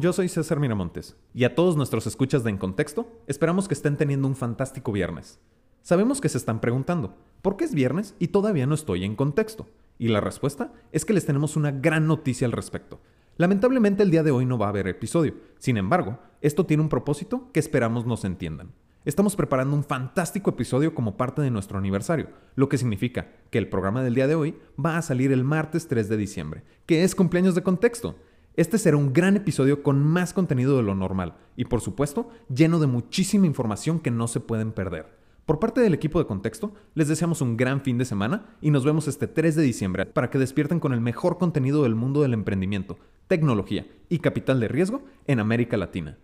Yo soy César Miramontes y a todos nuestros escuchas de En Contexto, esperamos que estén teniendo un fantástico viernes. Sabemos que se están preguntando, ¿por qué es viernes y todavía no estoy en contexto? Y la respuesta es que les tenemos una gran noticia al respecto. Lamentablemente el día de hoy no va a haber episodio, sin embargo, esto tiene un propósito que esperamos nos entiendan. Estamos preparando un fantástico episodio como parte de nuestro aniversario, lo que significa que el programa del día de hoy va a salir el martes 3 de diciembre, que es cumpleaños de contexto. Este será un gran episodio con más contenido de lo normal y por supuesto lleno de muchísima información que no se pueden perder. Por parte del equipo de Contexto, les deseamos un gran fin de semana y nos vemos este 3 de diciembre para que despierten con el mejor contenido del mundo del emprendimiento, tecnología y capital de riesgo en América Latina.